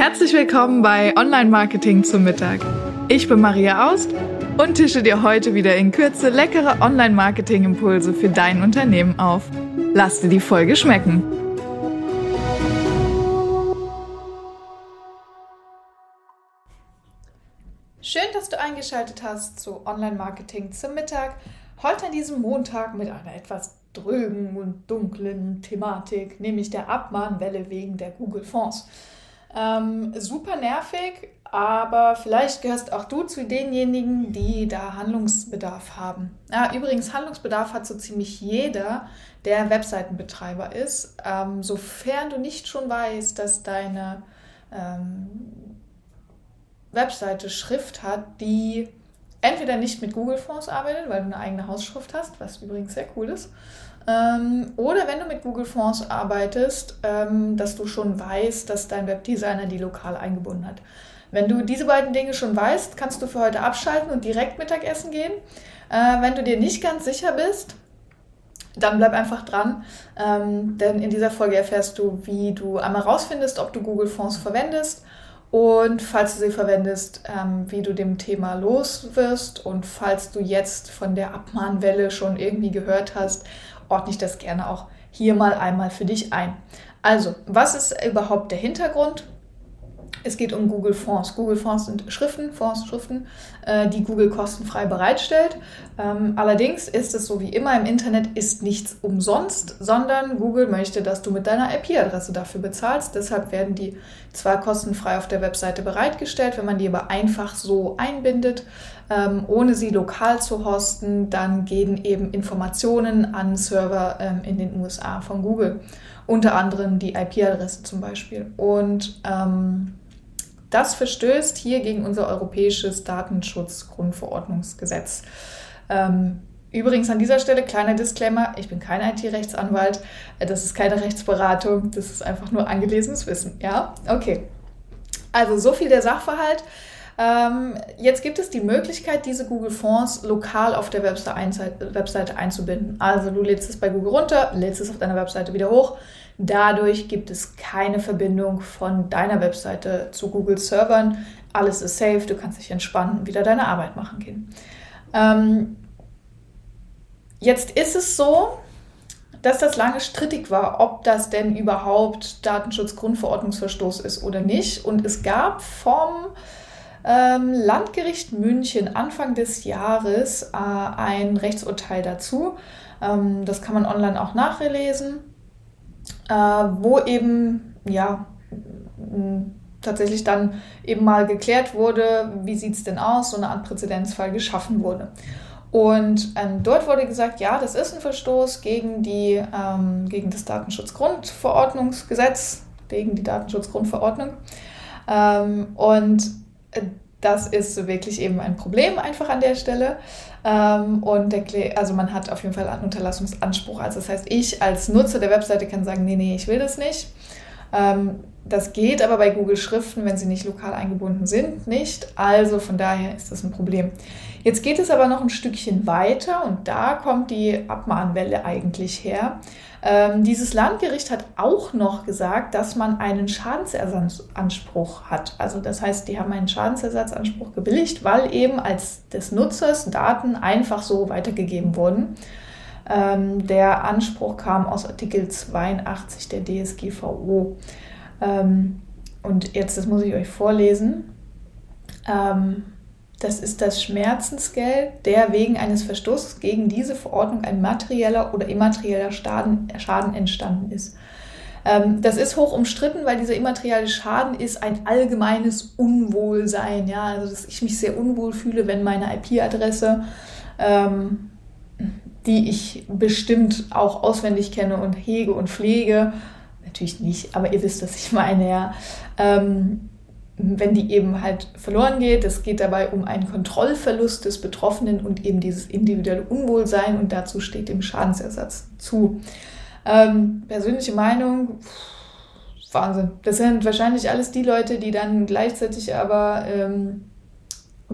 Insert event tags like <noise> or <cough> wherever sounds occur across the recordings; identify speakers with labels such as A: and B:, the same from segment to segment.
A: Herzlich willkommen bei Online Marketing zum Mittag. Ich bin Maria Aust und tische dir heute wieder in Kürze leckere Online Marketing Impulse für dein Unternehmen auf. Lass dir die Folge schmecken.
B: Schön, dass du eingeschaltet hast zu Online Marketing zum Mittag. Heute an diesem Montag mit einer etwas drögen und dunklen Thematik, nämlich der Abmahnwelle wegen der Google Fonds. Ähm, super nervig, aber vielleicht gehörst auch du zu denjenigen, die da Handlungsbedarf haben. Ja, übrigens, Handlungsbedarf hat so ziemlich jeder, der Webseitenbetreiber ist, ähm, sofern du nicht schon weißt, dass deine ähm, Webseite Schrift hat, die entweder nicht mit Google Fonts arbeitet, weil du eine eigene Hausschrift hast, was übrigens sehr cool ist, ähm, oder wenn du mit Google Fonts arbeitest, ähm, dass du schon weißt, dass dein Webdesigner die lokal eingebunden hat. Wenn du diese beiden Dinge schon weißt, kannst du für heute abschalten und direkt Mittagessen gehen. Äh, wenn du dir nicht ganz sicher bist, dann bleib einfach dran, ähm, denn in dieser Folge erfährst du, wie du einmal rausfindest, ob du Google Fonts verwendest und falls du sie verwendest, ähm, wie du dem Thema los wirst und falls du jetzt von der Abmahnwelle schon irgendwie gehört hast, ordne ich das gerne auch hier mal einmal für dich ein. Also, was ist überhaupt der Hintergrund? Es geht um Google Fonds. Google Fonds sind Schriften, Fonds, Schriften, äh, die Google kostenfrei bereitstellt. Ähm, allerdings ist es so wie immer im Internet, ist nichts umsonst, sondern Google möchte, dass du mit deiner IP-Adresse dafür bezahlst. Deshalb werden die zwar kostenfrei auf der Webseite bereitgestellt, wenn man die aber einfach so einbindet, ähm, ohne sie lokal zu hosten, dann gehen eben Informationen an Server ähm, in den USA von Google. Unter anderem die IP-Adresse zum Beispiel. Und ähm, das verstößt hier gegen unser europäisches Datenschutzgrundverordnungsgesetz. Ähm, übrigens an dieser Stelle kleiner Disclaimer, ich bin kein IT-Rechtsanwalt, äh, das ist keine Rechtsberatung, das ist einfach nur angelesenes Wissen. Ja, okay. Also so viel der Sachverhalt. Ähm, jetzt gibt es die Möglichkeit, diese Google Fonds lokal auf der Webseite einzubinden. Also du lädst es bei Google runter, lädst es auf deiner Webseite wieder hoch. Dadurch gibt es keine Verbindung von deiner Webseite zu Google Servern. Alles ist safe, du kannst dich entspannen und wieder deine Arbeit machen gehen. Ähm, jetzt ist es so, dass das lange strittig war, ob das denn überhaupt Datenschutzgrundverordnungsverstoß ist oder nicht. Und es gab vom ähm, Landgericht München Anfang des Jahres äh, ein Rechtsurteil dazu. Ähm, das kann man online auch nachlesen, äh, wo eben ja tatsächlich dann eben mal geklärt wurde, wie sieht es denn aus, so eine Art Präzedenzfall geschaffen wurde. Und ähm, dort wurde gesagt, ja, das ist ein Verstoß gegen, die, ähm, gegen das Datenschutzgrundverordnungsgesetz, gegen die Datenschutzgrundverordnung. Ähm, und das ist wirklich eben ein Problem einfach an der Stelle. Ähm, und der, also man hat auf jeden Fall einen Unterlassungsanspruch. Also das heißt, ich als Nutzer der Webseite kann sagen, nee, nee, ich will das nicht. Ähm, das geht aber bei Google Schriften, wenn sie nicht lokal eingebunden sind, nicht. Also von daher ist das ein Problem. Jetzt geht es aber noch ein Stückchen weiter und da kommt die Abmahnwelle eigentlich her. Ähm, dieses Landgericht hat auch noch gesagt, dass man einen Schadensersatzanspruch hat. Also das heißt, die haben einen Schadensersatzanspruch gebilligt, weil eben als des Nutzers Daten einfach so weitergegeben wurden. Ähm, der Anspruch kam aus Artikel 82 der DSGVO. Ähm, und jetzt, das muss ich euch vorlesen. Ähm, das ist das Schmerzensgeld, der wegen eines Verstoßes gegen diese Verordnung ein materieller oder immaterieller Schaden, Schaden entstanden ist. Ähm, das ist hoch umstritten, weil dieser immaterielle Schaden ist ein allgemeines Unwohlsein. Ja? Also, dass ich mich sehr unwohl fühle, wenn meine IP-Adresse, ähm, die ich bestimmt auch auswendig kenne und hege und pflege, natürlich nicht, aber ihr wisst, was ich meine, ja. Ähm, wenn die eben halt verloren geht. Es geht dabei um einen Kontrollverlust des Betroffenen und eben dieses individuelle Unwohlsein und dazu steht dem Schadensersatz zu. Ähm, persönliche Meinung, Wahnsinn. Das sind wahrscheinlich alles die Leute, die dann gleichzeitig aber ähm,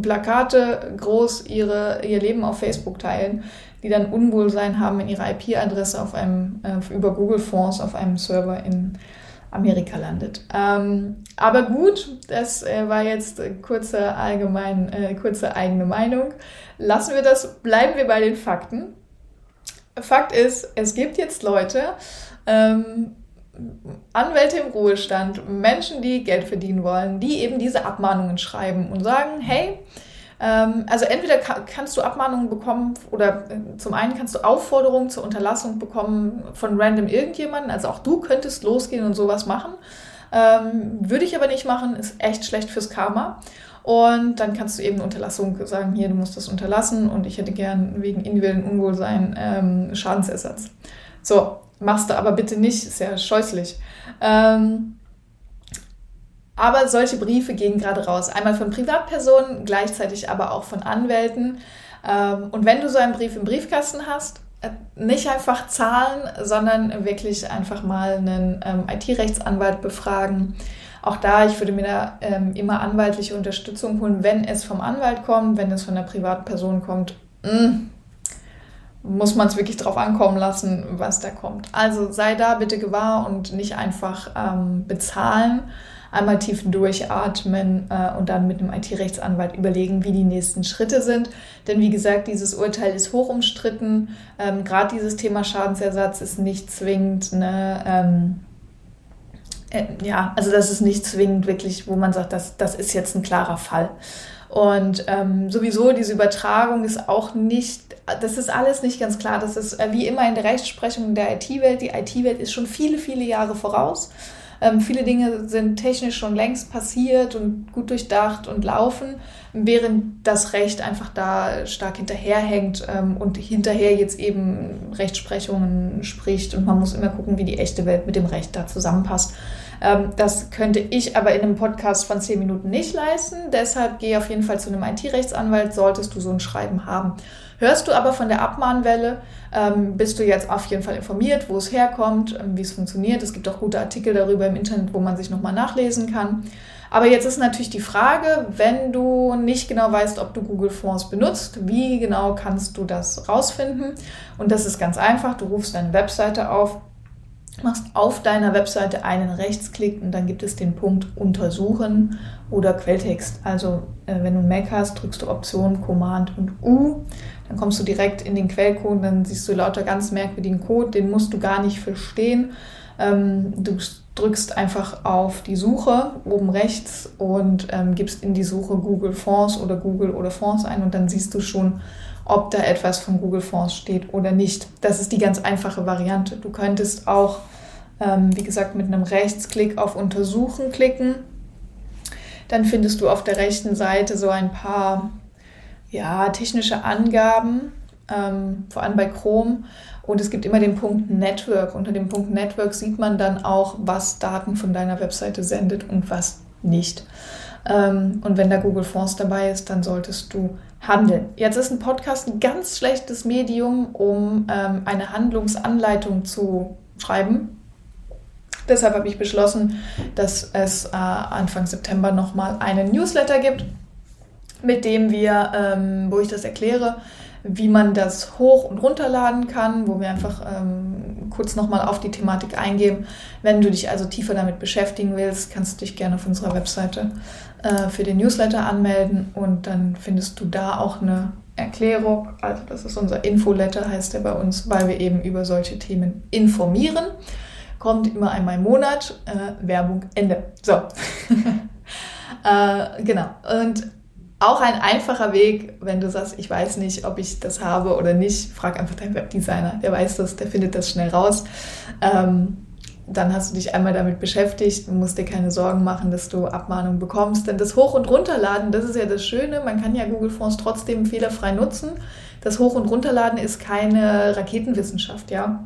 B: Plakate groß ihre, ihr Leben auf Facebook teilen, die dann Unwohlsein haben in ihrer IP-Adresse auf einem, äh, über Google Fonds auf einem Server in Amerika landet. Ähm, aber gut, das äh, war jetzt kurze allgemein, äh, kurze eigene Meinung. Lassen wir das, bleiben wir bei den Fakten. Fakt ist, es gibt jetzt Leute, ähm, Anwälte im Ruhestand, Menschen, die Geld verdienen wollen, die eben diese Abmahnungen schreiben und sagen, hey, also entweder kannst du Abmahnungen bekommen oder äh, zum einen kannst du Aufforderungen zur Unterlassung bekommen von random irgendjemanden, also auch du könntest losgehen und sowas machen. Ähm, würde ich aber nicht machen, ist echt schlecht fürs Karma. Und dann kannst du eben Unterlassung sagen, hier, du musst das unterlassen und ich hätte gern wegen individuellen Unwohlsein ähm, Schadensersatz. So, machst du aber bitte nicht, ist ja scheußlich. Ähm, aber solche Briefe gehen gerade raus. Einmal von Privatpersonen, gleichzeitig aber auch von Anwälten. Ähm, und wenn du so einen Brief im Briefkasten hast, äh, nicht einfach zahlen, sondern wirklich einfach mal einen ähm, IT-Rechtsanwalt befragen auch da, ich würde mir da ähm, immer anwaltliche Unterstützung holen, wenn es vom Anwalt kommt, wenn es von der Privatperson kommt. Mh, mm, muss man es wirklich drauf ankommen lassen, was da kommt. Also sei da bitte gewahr und nicht einfach ähm, bezahlen. Einmal tief durchatmen äh, und dann mit einem IT-Rechtsanwalt überlegen, wie die nächsten Schritte sind. Denn wie gesagt, dieses Urteil ist hoch umstritten. Ähm, Gerade dieses Thema Schadensersatz ist nicht zwingend eine ähm, äh, ja, also das ist nicht zwingend wirklich, wo man sagt, das, das ist jetzt ein klarer Fall. Und ähm, sowieso diese Übertragung ist auch nicht, das ist alles nicht ganz klar. Das ist äh, wie immer in der Rechtsprechung der IT-Welt. Die IT-Welt ist schon viele, viele Jahre voraus. Ähm, viele Dinge sind technisch schon längst passiert und gut durchdacht und laufen, während das Recht einfach da stark hinterherhängt ähm, und hinterher jetzt eben Rechtsprechungen spricht und man muss immer gucken, wie die echte Welt mit dem Recht da zusammenpasst. Ähm, das könnte ich aber in einem Podcast von zehn Minuten nicht leisten. Deshalb gehe auf jeden Fall zu einem IT-Rechtsanwalt, solltest du so ein Schreiben haben. Hörst du aber von der Abmahnwelle, ähm, bist du jetzt auf jeden Fall informiert, wo es herkommt, ähm, wie es funktioniert. Es gibt auch gute Artikel darüber im Internet, wo man sich nochmal nachlesen kann. Aber jetzt ist natürlich die Frage, wenn du nicht genau weißt, ob du Google Fonds benutzt, wie genau kannst du das rausfinden? Und das ist ganz einfach. Du rufst deine Webseite auf, machst auf deiner Webseite einen Rechtsklick und dann gibt es den Punkt Untersuchen oder Quelltext. Also äh, wenn du einen Mac hast, drückst du Option, Command und U, dann kommst du direkt in den Quellcode, dann siehst du lauter ganz merkwürdigen Code, den musst du gar nicht verstehen. Ähm, du drückst einfach auf die Suche oben rechts und ähm, gibst in die Suche Google Fonds oder Google oder Fonds ein und dann siehst du schon, ob da etwas von Google Fonds steht oder nicht. Das ist die ganz einfache Variante. Du könntest auch, ähm, wie gesagt, mit einem Rechtsklick auf Untersuchen klicken. Dann findest du auf der rechten Seite so ein paar ja, technische Angaben, ähm, vor allem bei Chrome. Und es gibt immer den Punkt Network. Unter dem Punkt Network sieht man dann auch, was Daten von deiner Webseite sendet und was nicht. Ähm, und wenn da Google Fonds dabei ist, dann solltest du handeln. Jetzt ist ein Podcast ein ganz schlechtes Medium, um ähm, eine Handlungsanleitung zu schreiben. Deshalb habe ich beschlossen, dass es äh, Anfang September nochmal einen Newsletter gibt, mit dem wir, ähm, wo ich das erkläre, wie man das hoch und runterladen kann, wo wir einfach ähm, kurz nochmal auf die Thematik eingehen. Wenn du dich also tiefer damit beschäftigen willst, kannst du dich gerne auf unserer Webseite äh, für den Newsletter anmelden und dann findest du da auch eine Erklärung. Also das ist unser Infoletter, heißt der bei uns, weil wir eben über solche Themen informieren. Kommt immer einmal im Monat. Äh, Werbung Ende. So. <laughs> äh, genau. Und auch ein einfacher Weg, wenn du sagst, ich weiß nicht, ob ich das habe oder nicht, frag einfach deinen Webdesigner. Der weiß das, der findet das schnell raus. Ähm, dann hast du dich einmal damit beschäftigt und musst dir keine Sorgen machen, dass du Abmahnungen bekommst. Denn das Hoch- und Runterladen, das ist ja das Schöne, man kann ja Google Fonds trotzdem fehlerfrei nutzen. Das Hoch- und Runterladen ist keine Raketenwissenschaft, ja.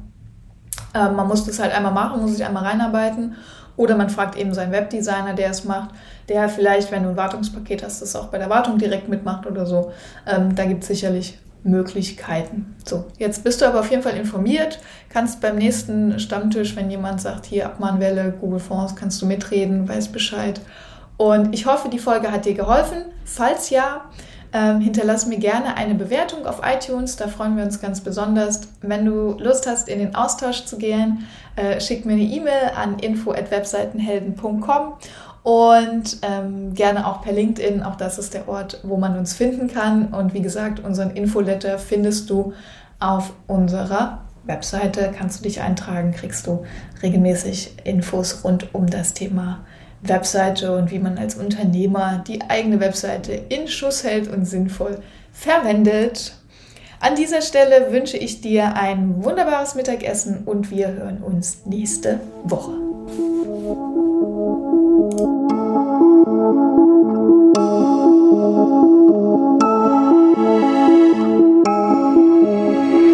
B: Ähm, man muss das halt einmal machen, muss sich einmal reinarbeiten. Oder man fragt eben seinen Webdesigner, der es macht, der vielleicht, wenn du ein Wartungspaket hast, das auch bei der Wartung direkt mitmacht oder so. Ähm, da gibt es sicherlich Möglichkeiten. So, jetzt bist du aber auf jeden Fall informiert, kannst beim nächsten Stammtisch, wenn jemand sagt, hier Abmahnwelle, Google Fonds, kannst du mitreden, weißt Bescheid. Und ich hoffe, die Folge hat dir geholfen. Falls ja, Ähm, hinterlass mir gerne eine Bewertung auf iTunes, da freuen wir uns ganz besonders. Wenn du Lust hast, in den Austausch zu gehen, äh, schick mir eine E-Mail an info.webseitenhelden.com und ähm, gerne auch per LinkedIn. Auch das ist der Ort, wo man uns finden kann. Und wie gesagt, unseren Infoletter findest du auf unserer Webseite. Kannst du dich eintragen, kriegst du regelmäßig Infos rund um das Thema Webseite und wie man als Unternehmer die eigene Webseite in Schuss hält und sinnvoll verwendet. An dieser Stelle wünsche ich dir ein wunderbares Mittagessen und wir hören uns nächste Woche.